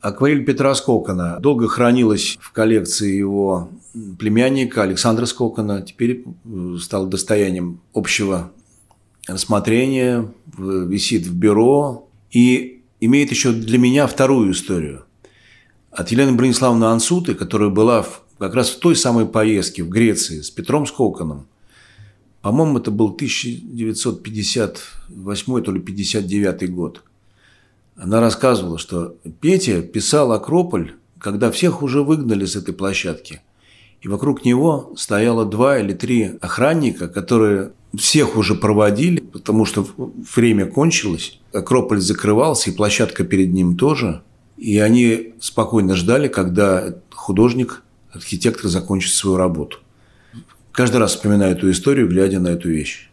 Акварель Петра Скокона долго хранилась в коллекции его племянника Александра Скокона. Теперь э, стал достоянием общего рассмотрения, висит в бюро и имеет еще для меня вторую историю. От Елены Брониславовны Ансуты, которая была в, как раз в той самой поездке в Греции с Петром Скоконом. По-моему, это был 1958 то ли 59 год – она рассказывала, что Петя писал «Акрополь», когда всех уже выгнали с этой площадки. И вокруг него стояло два или три охранника, которые всех уже проводили, потому что время кончилось. Акрополь закрывался, и площадка перед ним тоже. И они спокойно ждали, когда художник, архитектор закончит свою работу. Каждый раз вспоминаю эту историю, глядя на эту вещь.